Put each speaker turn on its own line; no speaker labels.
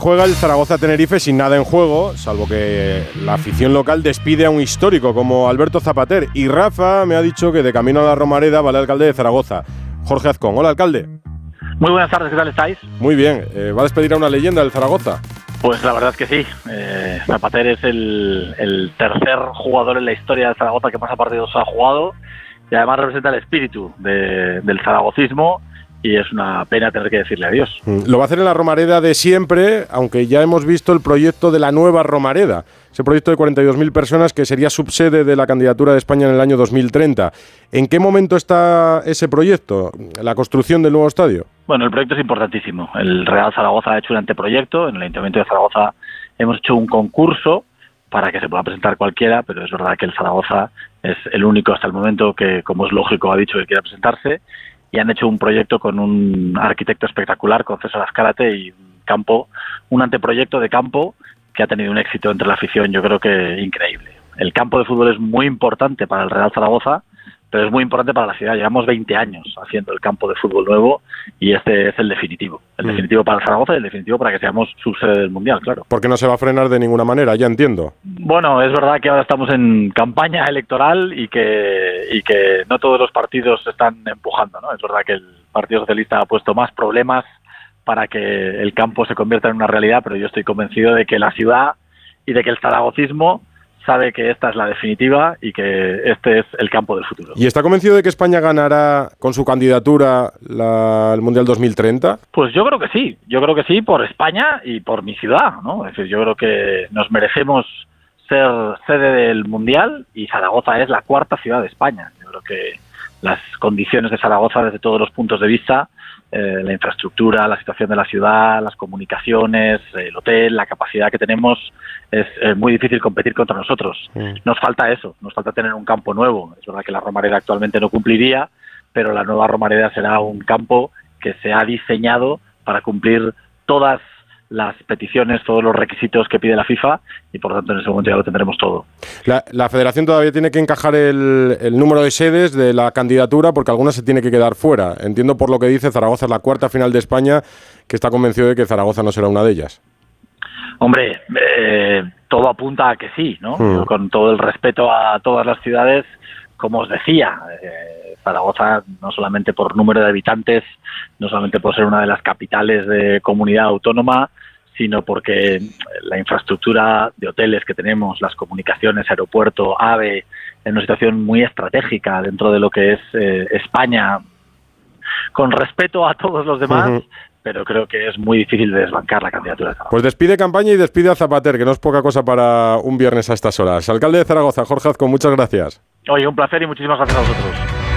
Juega el Zaragoza-Tenerife sin nada en juego, salvo que la afición local despide a un histórico como Alberto Zapater. Y Rafa me ha dicho que de camino a la Romareda va el alcalde de Zaragoza, Jorge Azcón. Hola, alcalde.
Muy buenas tardes, ¿qué tal estáis?
Muy bien. Eh, ¿Va a despedir a una leyenda del Zaragoza?
Pues la verdad es que sí. Eh, Zapater es el, tercer jugador en la historia del Zaragoza que más partidos ha jugado y además representa el espíritu del zaragocismo y es una pena tener que decirle adiós.
Mm, lo va a hacer en la Romareda de siempre, aunque ya hemos visto el proyecto de la nueva Romareda, ese proyecto de 42.000 personas que sería subsede de la candidatura de España en el año 2030. ¿En qué momento está ese proyecto, la construcción del nuevo estadio?
Bueno, el proyecto es importantísimo. El Real Zaragoza ha hecho un anteproyecto, en el Ayuntamiento de Zaragoza hemos hecho un concurso para que se pueda presentar cualquiera, pero es verdad que el Zaragoza es el único hasta el momento que, como es lógico, ha dicho que quiere presentarse y han hecho un proyecto con un arquitecto espectacular, con César Azcárate y un campo, un anteproyecto de campo que ha tenido un éxito entre la afición, yo creo que increíble. El campo de fútbol es muy importante para el Real Zaragoza, pero es muy importante para la ciudad. Llevamos 20 años haciendo el campo de fútbol nuevo y este es el definitivo. El mm. definitivo para Zaragoza y el definitivo para que seamos subsede del Mundial, claro.
Porque no se va a frenar de ninguna manera, ya entiendo.
Bueno, es verdad que ahora estamos en campaña electoral y que, y que no todos los partidos están empujando, ¿no? Es verdad que el Partido Socialista ha puesto más problemas para que el campo se convierta en una realidad, pero yo estoy convencido de que la ciudad y de que el zaragocismo sabe que esta es la definitiva y que este es el campo del futuro.
¿Y está convencido de que España ganará con su candidatura el Mundial 2030?
Pues yo creo que sí, yo creo que sí por España y por mi ciudad, ¿no? Es decir, yo creo que nos merecemos ser sede del Mundial y Zaragoza es la cuarta ciudad de España. Yo creo que las condiciones de Zaragoza desde todos los puntos de vista eh, la infraestructura, la situación de la ciudad, las comunicaciones, el hotel, la capacidad que tenemos, es muy difícil competir contra nosotros. Mm. Nos falta eso, nos falta tener un campo nuevo. Es verdad que la Romareda actualmente no cumpliría, pero la nueva Romareda será un campo que se ha diseñado para cumplir todas las peticiones, todos los requisitos que pide la FIFA y por lo tanto en ese momento ya lo tendremos todo.
La, federación todavía tiene que encajar el, número de sedes de la candidatura porque algunas se tiene que quedar fuera. Entiendo por lo que dice Zaragoza es la cuarta final de España que está convencido de que Zaragoza no será una de ellas.
Hombre, eh, todo apunta a que sí, ¿no? Hmm. Con todo el respeto a todas las ciudades, como os decía, eh, Zaragoza no solamente por número de habitantes, no solamente por ser una de las capitales de comunidad autónoma, sino porque la infraestructura de hoteles que tenemos, las comunicaciones, aeropuerto, AVE, en una situación muy estratégica dentro de lo que es eh, España, con respeto a todos los demás, pero creo que es muy difícil de desbancar la candidatura.
Pues despide campaña y despide a Zapater, que no es poca cosa para un viernes a estas horas. Alcalde de Zaragoza, Jorge Azco, muchas gracias.
Oye, un placer y muchísimas gracias a vosotros.